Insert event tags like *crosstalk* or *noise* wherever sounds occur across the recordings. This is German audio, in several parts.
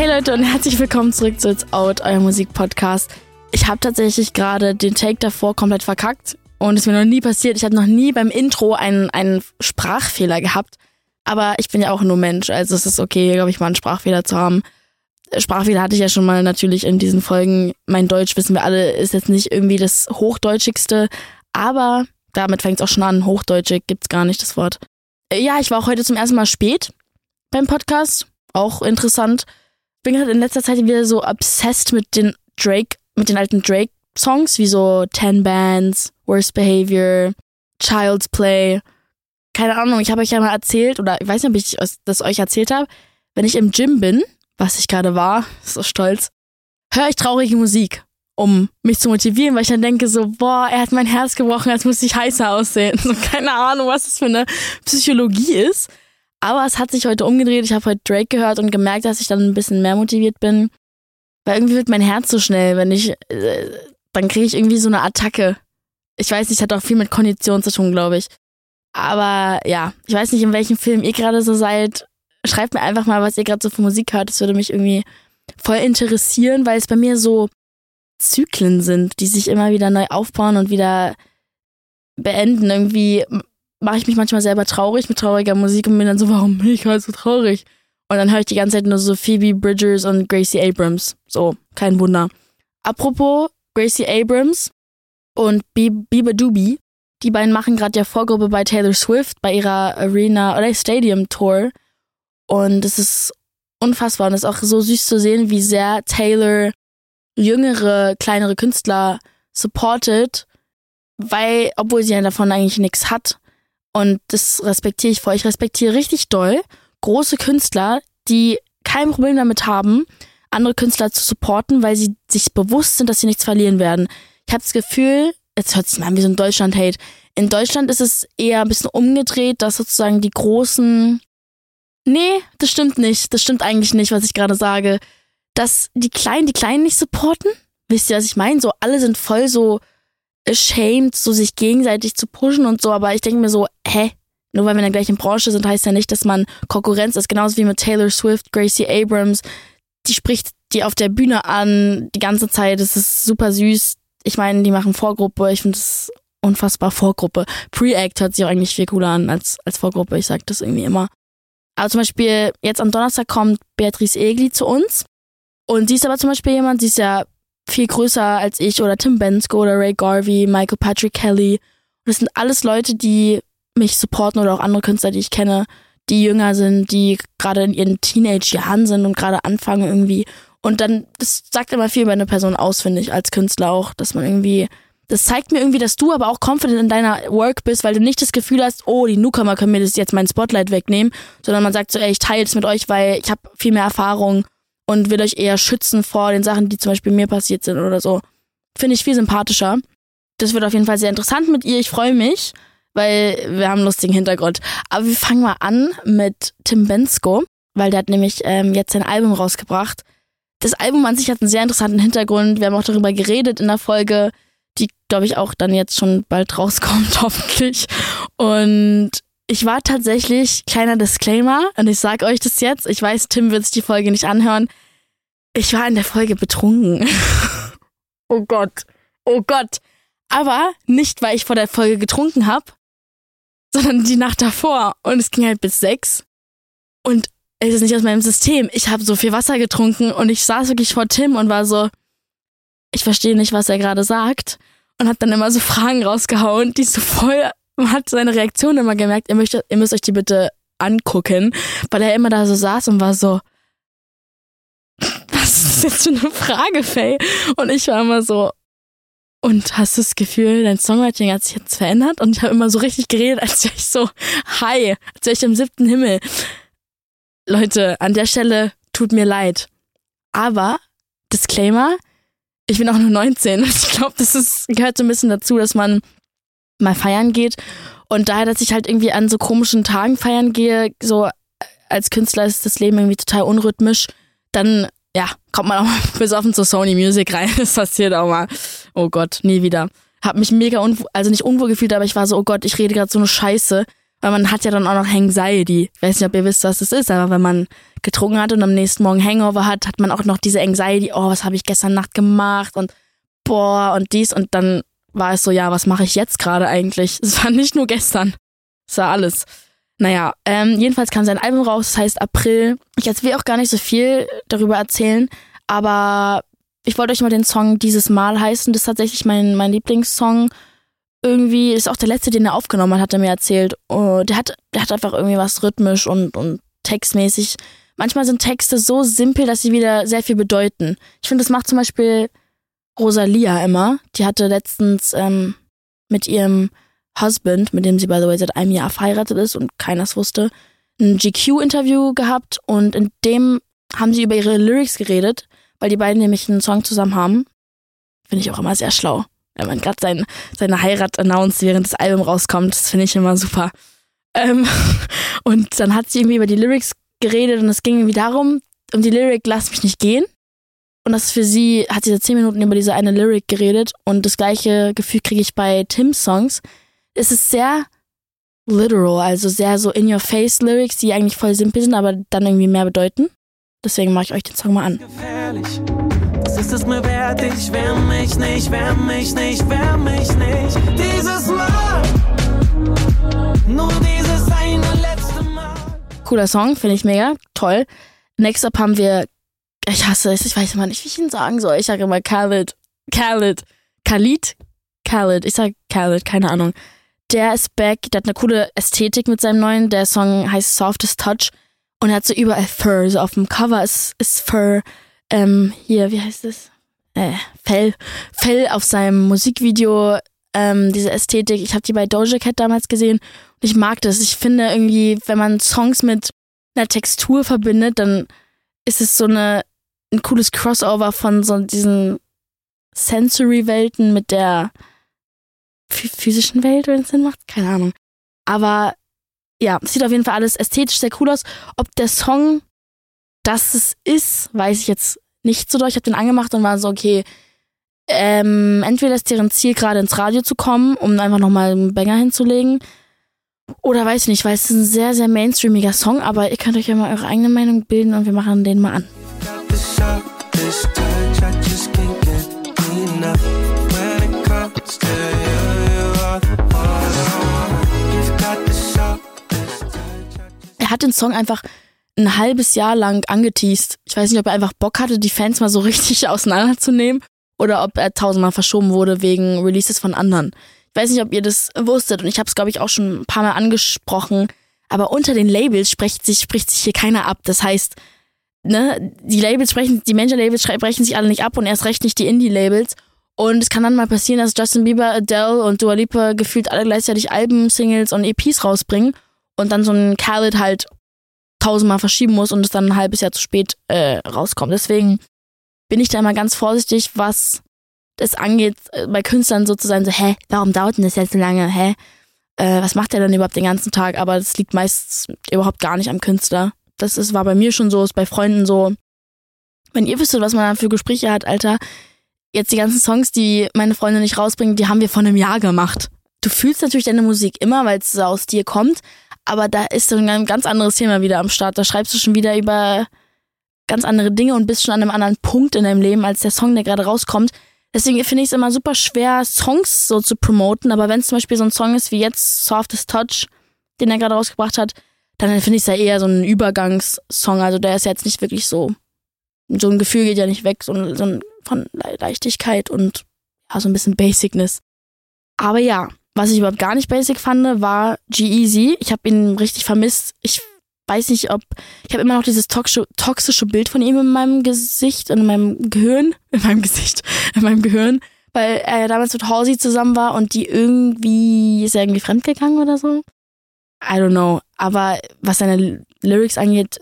Hey Leute und herzlich willkommen zurück zu It's Out, euer Musikpodcast. Ich habe tatsächlich gerade den Take davor komplett verkackt und es ist mir noch nie passiert. Ich habe noch nie beim Intro einen, einen Sprachfehler gehabt. Aber ich bin ja auch nur Mensch, also es ist okay, glaube ich, mal einen Sprachfehler zu haben. Sprachfehler hatte ich ja schon mal natürlich in diesen Folgen. Mein Deutsch, wissen wir alle, ist jetzt nicht irgendwie das Hochdeutschigste, aber damit fängt es auch schon an. Hochdeutsche gibt's gar nicht das Wort. Ja, ich war auch heute zum ersten Mal spät beim Podcast. Auch interessant. Bin gerade in letzter Zeit wieder so obsessed mit den Drake, mit den alten Drake-Songs, wie so Ten Bands, Worst Behavior, Child's Play. Keine Ahnung, ich habe euch ja mal erzählt, oder ich weiß nicht, ob ich das euch erzählt habe, wenn ich im Gym bin, was ich gerade war, *laughs* so stolz, höre ich traurige Musik, um mich zu motivieren, weil ich dann denke so, boah, er hat mein Herz gebrochen, jetzt muss ich heißer aussehen. *laughs* So keine Ahnung, was das für eine Psychologie ist. Aber es hat sich heute umgedreht. Ich habe heute Drake gehört und gemerkt, dass ich dann ein bisschen mehr motiviert bin. Weil irgendwie wird mein Herz so schnell, wenn ich, äh, dann kriege ich irgendwie so eine Attacke. Ich weiß nicht, hat auch viel mit Kondition zu tun, glaube ich. Aber ja, ich weiß nicht, in welchem Film ihr gerade so seid. Schreibt mir einfach mal, was ihr gerade so für Musik hört. Das würde mich irgendwie voll interessieren, weil es bei mir so Zyklen sind, die sich immer wieder neu aufbauen und wieder beenden. Irgendwie mache ich mich manchmal selber traurig mit trauriger Musik und bin dann so, warum bin ich halt so traurig? Und dann höre ich die ganze Zeit nur so Phoebe Bridgers und Gracie Abrams. So, kein Wunder. Apropos Gracie Abrams und Biba Doobie, die beiden machen gerade ja Vorgruppe bei Taylor Swift bei ihrer Arena oder Stadium Tour. Und es ist unfassbar und es ist auch so süß zu sehen, wie sehr Taylor jüngere, kleinere Künstler supportet, weil, obwohl sie ja davon eigentlich nichts hat, und das respektiere ich vor. Ich respektiere richtig doll große Künstler, die kein Problem damit haben, andere Künstler zu supporten, weil sie sich bewusst sind, dass sie nichts verlieren werden. Ich habe das Gefühl, jetzt hört sich mal an wie so ein Deutschland-Hate. In Deutschland ist es eher ein bisschen umgedreht, dass sozusagen die großen. Nee, das stimmt nicht. Das stimmt eigentlich nicht, was ich gerade sage. Dass die Kleinen die Kleinen nicht supporten. Wisst ihr, was ich meine? So, alle sind voll so ashamed, so sich gegenseitig zu pushen und so, aber ich denke mir so, hä? Nur weil wir in der gleichen Branche sind, heißt ja nicht, dass man Konkurrenz ist. Genauso wie mit Taylor Swift, Gracie Abrams. Die spricht die auf der Bühne an die ganze Zeit. Es ist super süß. Ich meine, die machen Vorgruppe. Ich finde es unfassbar Vorgruppe. Pre-Act hört sich auch eigentlich viel cooler an als, als Vorgruppe. Ich sag das irgendwie immer. Aber zum Beispiel, jetzt am Donnerstag kommt Beatrice Egli zu uns. Und sie ist aber zum Beispiel jemand, sie ist ja viel größer als ich oder Tim Bensko oder Ray Garvey, Michael Patrick Kelly. Das sind alles Leute, die mich supporten oder auch andere Künstler, die ich kenne, die jünger sind, die gerade in ihren Teenage-Jahren sind und gerade anfangen irgendwie. Und dann, das sagt immer viel über eine Person aus, finde ich, als Künstler auch, dass man irgendwie, das zeigt mir irgendwie, dass du aber auch confident in deiner Work bist, weil du nicht das Gefühl hast, oh, die Newcomer können mir das jetzt mein Spotlight wegnehmen, sondern man sagt so, ey, ich teile es mit euch, weil ich habe viel mehr Erfahrung und will euch eher schützen vor den Sachen, die zum Beispiel mir passiert sind oder so. Finde ich viel sympathischer. Das wird auf jeden Fall sehr interessant mit ihr. Ich freue mich, weil wir haben einen lustigen Hintergrund. Aber wir fangen mal an mit Tim Bensko, weil der hat nämlich ähm, jetzt sein Album rausgebracht. Das Album an sich hat einen sehr interessanten Hintergrund. Wir haben auch darüber geredet in der Folge, die, glaube ich, auch dann jetzt schon bald rauskommt, *laughs* hoffentlich. Und ich war tatsächlich, kleiner Disclaimer, und ich sag euch das jetzt, ich weiß, Tim wird sich die Folge nicht anhören. Ich war in der Folge betrunken. *laughs* oh Gott. Oh Gott. Aber nicht, weil ich vor der Folge getrunken habe, sondern die Nacht davor. Und es ging halt bis sechs. Und es ist nicht aus meinem System. Ich habe so viel Wasser getrunken und ich saß wirklich vor Tim und war so, ich verstehe nicht, was er gerade sagt. Und hat dann immer so Fragen rausgehauen, die so voll man hat seine Reaktion immer gemerkt, ihr, möchtet, ihr müsst euch die bitte angucken, weil er immer da so saß und war so, *laughs* was ist jetzt für eine Frage, Faye? Und ich war immer so, und hast du das Gefühl, dein Songwriting hat sich jetzt verändert? Und ich habe immer so richtig geredet, als wäre ich so, hi, als wäre ich im siebten Himmel. Leute, an der Stelle tut mir leid. Aber, Disclaimer, ich bin auch nur 19. *laughs* Ich glaube, das ist, gehört so ein bisschen dazu, dass man mal feiern geht. Und daher, dass ich halt irgendwie an so komischen Tagen feiern gehe, so als Künstler ist das Leben irgendwie total unrhythmisch, dann ja, kommt man auch mal *laughs* besoffen zur Sony Music rein. *laughs* Das passiert auch mal. Oh Gott, nie wieder. Hab mich mega unwohl, also nicht unwohl gefühlt, aber ich war so, oh Gott, ich rede gerade so eine Scheiße. Weil man hat ja dann auch noch Anxiety. Ich weiß nicht, ob ihr wisst, was das ist, aber wenn man getrunken hat und am nächsten Morgen Hangover hat, hat man auch noch diese Anxiety, oh, was habe ich gestern Nacht gemacht und boah und dies und dann war es so, ja, was mache ich jetzt gerade eigentlich? Es war nicht nur gestern. Es war alles. Naja, ähm, jedenfalls kam sein Album raus, das heißt April. Ich jetzt will auch gar nicht so viel darüber erzählen, aber ich wollte euch mal den Song dieses Mal heißen. Das ist tatsächlich mein, mein Lieblingssong. Irgendwie ist auch der letzte, den er aufgenommen hat, hat er mir erzählt. Oh, der, hat, der hat einfach irgendwie was rhythmisch und, und textmäßig. Manchmal sind Texte so simpel, dass sie wieder sehr viel bedeuten. Ich finde, das macht zum Beispiel Rosalia immer. Die hatte letztens ähm, mit ihrem Husband, mit dem sie by the way seit einem Jahr verheiratet ist und keiner es wusste, ein GQ-Interview gehabt und in dem haben sie über ihre Lyrics geredet, weil die beiden nämlich einen Song zusammen haben. Finde ich auch immer sehr schlau. Wenn man gerade sein, seine Heirat announced, während das Album rauskommt, das finde ich immer super. Ähm, *laughs* und dann hat sie irgendwie über die Lyrics geredet und es ging irgendwie darum, um die Lyric Lass mich nicht gehen. Und das ist für sie, hat sie seit zehn Minuten über diese eine Lyric geredet und das gleiche Gefühl kriege ich bei Tims Songs. Es ist sehr literal, also sehr so in your face Lyrics, die eigentlich voll simpel sind, aber dann irgendwie mehr bedeuten. Deswegen mache ich euch den Song mal an. Gefährlich. Das ist es mir wert, ich wärm mich nicht, wärm mich nicht, wärm mich nicht. Dieses Mal, nur dieses eine letzte Mal. Cooler Song, finde ich mega, toll. Next up haben wir ich hasse es, ich weiß immer nicht, wie ich ihn sagen soll. Ich sage immer Khaled. Khaled. Khalid? Khaled. Ich sage Khaled, keine Ahnung. Der ist back, der hat eine coole Ästhetik mit seinem neuen. Der Song heißt Softest Touch. Und er hat so überall Fur. So auf dem Cover ist, ist Fur. Ähm, hier, wie heißt es? Äh, Fell. Fell auf seinem Musikvideo. Ähm, diese Ästhetik. Ich habe die bei Doja Cat damals gesehen. Und ich mag das. Ich finde irgendwie, wenn man Songs mit einer Textur verbindet, dann ist es so eine ein cooles Crossover von so diesen Sensory-Welten mit der physischen Welt, wenn es Sinn macht. Keine Ahnung. Aber ja, sieht auf jeden Fall alles ästhetisch sehr cool aus. Ob der Song das es ist, weiß ich jetzt nicht so doll. Ich habe den angemacht und war so, okay, ähm, entweder ist deren Ziel gerade ins Radio zu kommen, um einfach nochmal einen Banger hinzulegen. Oder weiß ich nicht, weil es ist ein sehr, sehr mainstreamiger Song, aber ihr könnt euch ja mal eure eigene Meinung bilden und wir machen den mal an. Er hat den Song einfach ein halbes Jahr lang angeteased. Ich weiß nicht, ob er einfach Bock hatte, die Fans mal so *laughs* richtig auseinanderzunehmen oder ob er tausendmal verschoben wurde wegen Releases von anderen. Ich weiß nicht, ob ihr das wusstet und ich habe es, glaube ich, auch schon ein paar Mal angesprochen. Aber unter den Labels spricht sich, spricht sich hier keiner ab. Das heißt, ne, die Labels sprechen, die Major-Labels sprechen sich alle nicht ab und erst recht nicht die Indie-Labels. Und es kann dann mal passieren, dass Justin Bieber, Adele und Dua Lipa gefühlt alle gleichzeitig Alben, Singles und EPs rausbringen und dann so ein Khaled halt tausendmal verschieben muss und es dann ein halbes Jahr zu spät äh, rauskommt. Deswegen bin ich da immer ganz vorsichtig, was es angeht, äh, bei Künstlern so zu sein, so, hä, warum dauert denn das jetzt so lange? Hä? Äh, was macht er denn überhaupt den ganzen Tag? Aber das liegt meist überhaupt gar nicht am Künstler. Das ist, war bei mir schon so, ist bei Freunden so. Wenn ihr wüsstet, was man da für Gespräche hat, Alter, jetzt die ganzen Songs, die meine Freunde nicht rausbringen, die haben wir vor einem Jahr gemacht. Du fühlst natürlich deine Musik immer, weil es aus dir kommt, aber da ist so ein ganz anderes Thema wieder am Start. Da schreibst du schon wieder über ganz andere Dinge und bist schon an einem anderen Punkt in deinem Leben als der Song, der gerade rauskommt. Deswegen finde ich es immer super schwer, Songs so zu promoten. Aber wenn es zum Beispiel so ein Song ist wie jetzt Softest Touch, den er gerade rausgebracht hat, dann finde ich es ja eher so ein Übergangssong. Also der ist jetzt nicht wirklich so. So ein Gefühl geht ja nicht weg, so, so ein, von Leichtigkeit und ja, so ein bisschen Basicness. Aber ja, was ich überhaupt gar nicht basic fand, war G-Eazy. Ich habe ihn richtig vermisst. Ich weiß nicht, ob. Ich habe immer noch dieses toxische, toxische Bild von ihm in meinem Gesicht und in meinem Gehirn. *laughs* In meinem Gesicht, *laughs* in meinem Gehirn. Weil er damals mit Halsey zusammen war und die irgendwie. Ist er irgendwie fremdgegangen oder so? I don't know. Aber was seine Lyrics angeht,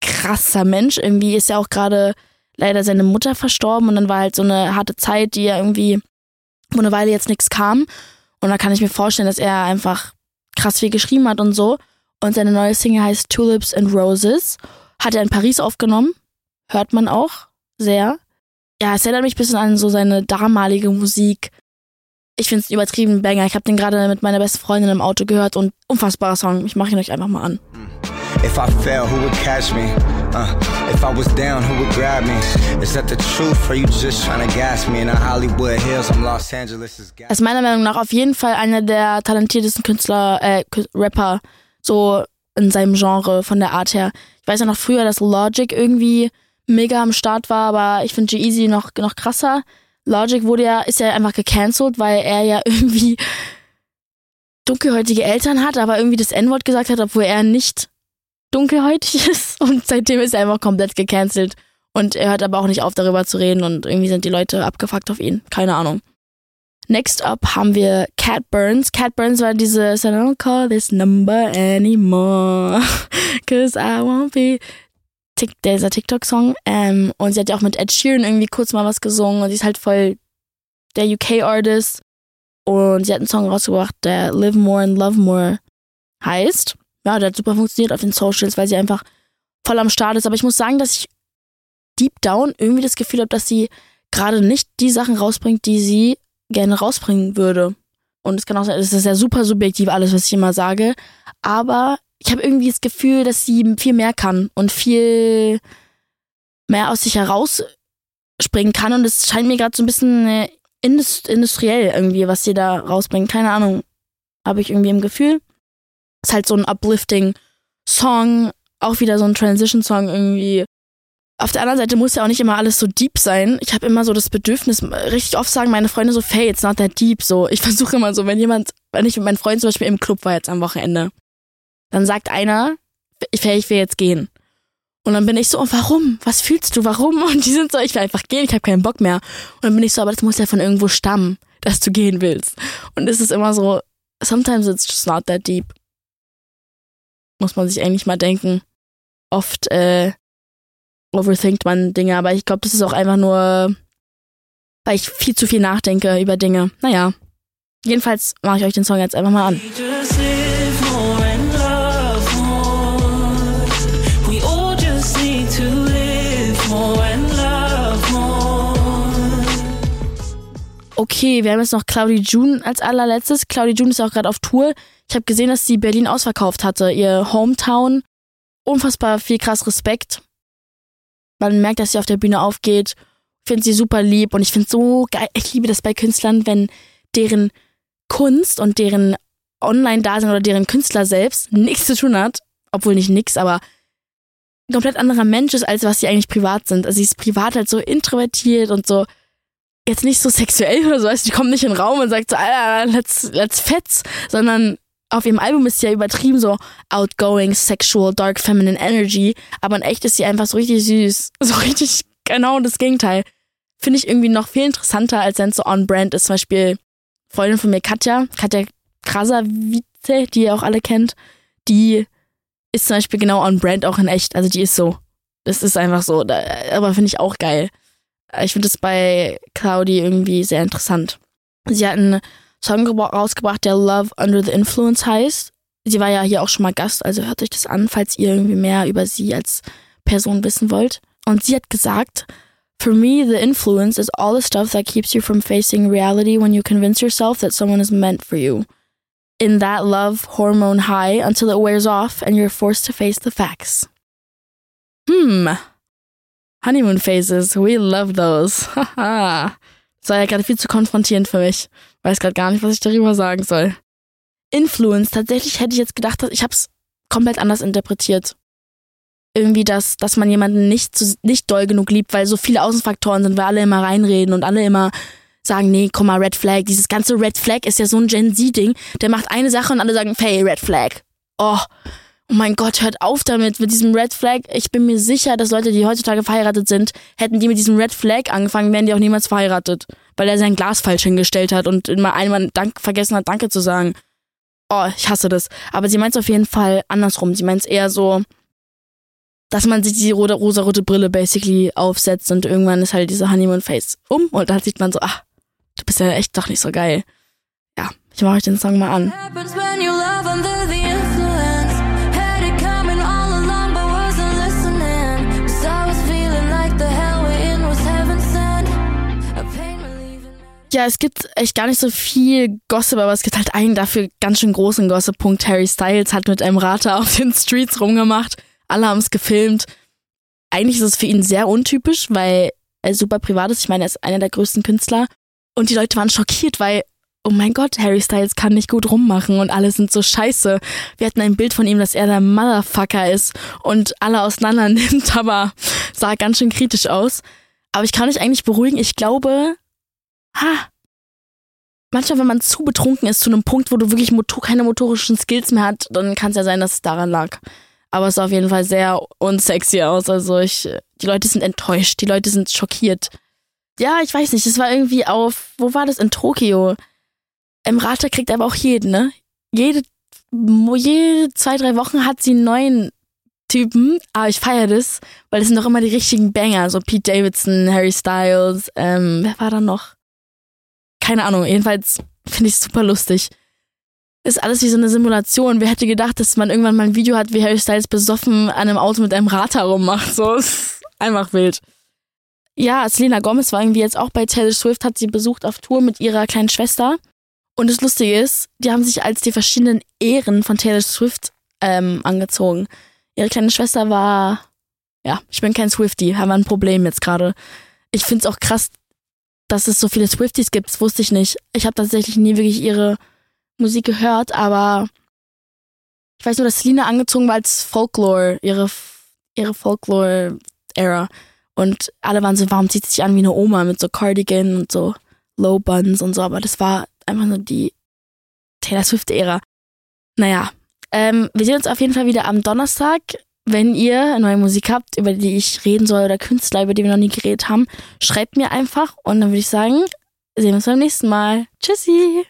krasser Mensch. Irgendwie ist ja auch gerade leider seine Mutter verstorben und dann war halt so eine harte Zeit, die ja irgendwie, wo eine Weile jetzt nichts kam. Und da kann ich mir vorstellen, dass er einfach krass viel geschrieben hat und so. Und seine neue Single heißt Tulips and Roses. Hat er in Paris aufgenommen. Hört man auch sehr. Ja, es erinnert mich ein bisschen an so seine damalige Musik. Ich finde es übertrieben Banger. Ich habe den gerade mit meiner besten Freundin im Auto gehört und unfassbarer Song. Ich mache ihn euch einfach mal an. If I fell, who would catch me? Uh, if I was down, who would grab me? Is that the truth or you just trying to gas me? In the Hollywood Hills, I'm Los Angeles. Is ist meiner Meinung nach auf jeden Fall einer der talentiertesten Künstler, äh, Rapper, so in seinem Genre von der Art her. Ich weiß ja noch früher, dass Logic irgendwie mega am Start war, aber ich finde G-Eazy noch, noch krasser. Logic wurde ja, ist ja einfach gecancelt, weil er ja *laughs* irgendwie dunkelhäutige Eltern hat, aber irgendwie das N-Wort gesagt hat, obwohl er nicht dunkelhäutig *laughs* ist. Und seitdem ist er einfach komplett gecancelt. Und er hört aber auch nicht auf, darüber zu reden und irgendwie sind die Leute abgefuckt auf ihn. Keine Ahnung. Next up haben wir Cat Burns. Cat Burns war diese I don't call this number anymore. *laughs* Cause I won't be. Dieser TikTok-Song. Ähm, und sie hat ja auch mit Ed Sheeran irgendwie kurz mal was gesungen. Und sie ist halt voll der UK-Artist. Und sie hat einen Song rausgebracht, der Live More and Love More heißt ja, der hat super funktioniert auf den Socials, weil sie einfach voll am Start ist. Aber ich muss sagen, dass ich deep down irgendwie das Gefühl habe, dass sie gerade nicht die Sachen rausbringt, die sie gerne rausbringen würde. Und es kann auch sein, es ist ja super subjektiv alles, was ich immer sage. Aber ich habe irgendwie das Gefühl, dass sie viel mehr kann und viel mehr aus sich herausspringen kann. Und es scheint mir gerade so ein bisschen äh, industriell irgendwie, was sie da rausbringt. Keine Ahnung. Habe ich irgendwie im Gefühl. Ist halt so ein uplifting Song, auch wieder so ein Transition-Song irgendwie. Auf der anderen Seite muss ja auch nicht immer alles so deep sein. Ich habe immer so das Bedürfnis, richtig oft sagen meine Freunde so, Faye, it's not that deep. So, ich *laughs* versuche immer so, wenn jemand, wenn ich mit meinen Freunden zum Beispiel im Club war jetzt am Wochenende, dann sagt einer, ich will jetzt gehen. Und dann bin ich so, oh, warum? Was fühlst du? Warum? *laughs* Und die sind so, ich will einfach gehen, ich habe keinen Bock mehr. Und dann bin ich so, aber das muss ja von irgendwo stammen, dass du gehen willst. Und es ist immer so, sometimes it's just not that deep muss man sich eigentlich mal denken. Oft äh, overthinkt man Dinge, aber ich glaube, das ist auch einfach nur, weil ich viel zu viel nachdenke über Dinge. Naja. Jedenfalls mache ich euch den Song jetzt einfach mal an. Okay, wir haben jetzt noch Claudie June als allerletztes. Claudie June ist auch gerade auf Tour. Ich habe gesehen, dass sie Berlin ausverkauft hatte, ihr Hometown. Unfassbar viel krass Respekt. Man merkt, dass sie auf der Bühne aufgeht. Finde sie super lieb und ich finde so geil. Ich liebe das bei Künstlern, wenn deren Kunst und deren Online-Dasein oder deren Künstler selbst nichts zu tun hat. Obwohl nicht nix, aber ein komplett anderer Mensch ist, als was sie eigentlich privat sind. Also sie ist privat halt so introvertiert und so jetzt nicht so sexuell oder so, also die kommt nicht in den Raum und sagt so, Alter, let's, let's fetz, sondern auf ihrem Album ist sie ja übertrieben so outgoing, sexual, dark feminine energy, aber in echt ist sie einfach so richtig süß. *laughs* So richtig genau das Gegenteil. Finde ich irgendwie noch viel interessanter, als wenn so on-brand ist. Zum Beispiel Freundin von mir, Katja, Katja Krasavice, die ihr auch alle kennt, die ist zum Beispiel genau on-brand auch in echt. Also die ist so. Das ist einfach so. Aber finde ich auch geil. Ich finde es bei Claudi irgendwie sehr interessant. Sie hat einen Song rausgebracht, der Love Under the Influence heißt. Sie war ja hier auch schon mal Gast, also hört euch das an, falls ihr irgendwie mehr über sie als Person wissen wollt. Und sie hat gesagt, For me, the influence is all the stuff that keeps you from facing reality when you convince yourself that someone is meant for you. In that love hormone high until it wears off and you're forced to face the facts. Hmm. Honeymoon Phases, we love those. *laughs* Haha. das war ja gerade viel zu konfrontierend für mich. Weiß gerade gar nicht, was ich darüber sagen soll. Influence, tatsächlich hätte ich jetzt gedacht, ich habe es komplett anders interpretiert. Irgendwie, dass, dass man jemanden nicht, zu, nicht doll genug liebt, weil so viele Außenfaktoren sind, weil alle immer reinreden und alle immer sagen, nee, komm mal, Red Flag. Dieses ganze Red Flag ist ja so ein Gen Z-Ding. Der macht eine Sache und alle sagen, hey, Red Flag. Oh, oh mein Gott, hört auf damit, mit diesem Red Flag. Ich bin mir sicher, dass Leute, die heutzutage verheiratet sind, hätten die mit diesem Red Flag angefangen, wären die auch niemals verheiratet. Weil er sein Glas falsch hingestellt hat und immer einmal Dank vergessen hat, Danke zu sagen. Oh, ich hasse das. Aber sie meint es auf jeden Fall andersrum. Sie meint es eher so, dass man sich die rote, rosa-rote Brille basically aufsetzt und irgendwann ist halt diese Honeymoon-Face um und dann sieht man so, ach, du bist ja echt doch nicht so geil. Ja, ich mache euch den Song mal an. Ja, es gibt echt gar nicht so viel Gossip, aber es gibt halt einen dafür ganz schön großen Gossip. Punkt. Harry Styles hat mit einem Rater *laughs* auf den Streets rumgemacht. Alle haben es gefilmt. Eigentlich ist es für ihn sehr untypisch, weil er super privat ist. Ich meine, er ist einer der größten Künstler. Und die Leute waren schockiert, weil, oh mein Gott, Harry Styles kann nicht gut rummachen und alle sind so scheiße. Wir hatten ein Bild von ihm, dass er der Motherfucker ist und alle auseinander *laughs* nimmt, aber sah ganz schön kritisch aus. Aber ich kann mich eigentlich beruhigen. Ich glaube, ha, manchmal, wenn man zu betrunken ist, zu einem Punkt, wo du wirklich motor keine motorischen Skills mehr hast, dann kann es ja sein, dass es daran lag. Aber es sah auf jeden Fall sehr unsexy aus. Also ich, die Leute sind enttäuscht, die Leute sind schockiert. Ja, ich weiß nicht, es war irgendwie auf, wo war das? In Tokio. Im Rater kriegt aber auch jeden, ne? Jede, jede zwei, drei Wochen hat sie einen neuen Typen, aber ich feiere das, weil das sind doch immer die richtigen Banger, so Pete Davidson, Harry Styles, ähm, wer war da noch? Keine Ahnung, jedenfalls finde ich es super lustig. Ist alles wie so eine Simulation. Wer hätte gedacht, dass man irgendwann mal ein Video hat, wie Harry Styles besoffen an einem Auto mit einem Rad herummacht. So, ist einfach wild. Ja, Selena Gomez war irgendwie jetzt auch bei Taylor Swift, hat sie besucht auf Tour mit ihrer kleinen Schwester. Und das Lustige ist, die haben sich als die verschiedenen Ehren von Taylor Swift ähm, angezogen. Ihre kleine Schwester war, ja, ich bin kein Swifty, haben wir ein Problem jetzt gerade. Ich finde es auch krass, dass es so viele Swifties gibt, das wusste ich nicht. Ich habe tatsächlich nie wirklich ihre Musik gehört, aber ich weiß nur, dass Selina angezogen war als Folklore, ihre, ihre Folklore-Era. Und alle waren so, warum zieht sie sich an wie eine Oma mit so Cardigan und so Low Buns und so, aber das war einfach nur die Taylor Swift-Ära. Naja, ähm, wir sehen uns auf jeden Fall wieder am Donnerstag wenn ihr neue Musik habt, über die ich reden soll oder Künstler, über die wir noch nie geredet haben, schreibt mir einfach und dann würde ich sagen, sehen wir uns beim nächsten Mal. Tschüssi!